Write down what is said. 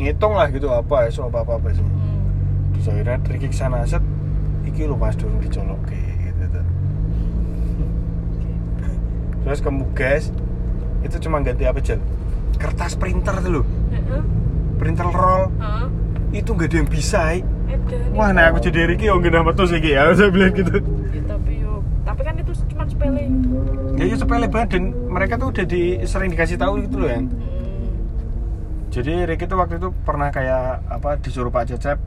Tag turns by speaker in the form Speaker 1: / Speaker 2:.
Speaker 1: ngitung lah gitu apa ya so apa apa, apa sih
Speaker 2: Hmm.
Speaker 1: terus akhirnya Ricky ke sana set iki lo mas durung dicolok kayak gitu tuh terus kemugas itu cuma ganti apa Jel? kertas printer tuh lo printer roll
Speaker 2: Heeh.
Speaker 1: itu nggak ada yang bisa eh. Wah nah aku jadi Ricky nggak dapat tuh sih ya saya bilang gitu
Speaker 2: Ya, tapi yo tapi kan itu cuma sepele
Speaker 1: ya itu sepele banget dan mereka tuh udah di, sering dikasih tahu gitu loh ya
Speaker 2: Hmm.
Speaker 1: Jadi Ricky tuh waktu itu pernah kayak apa disuruh Pak Cecep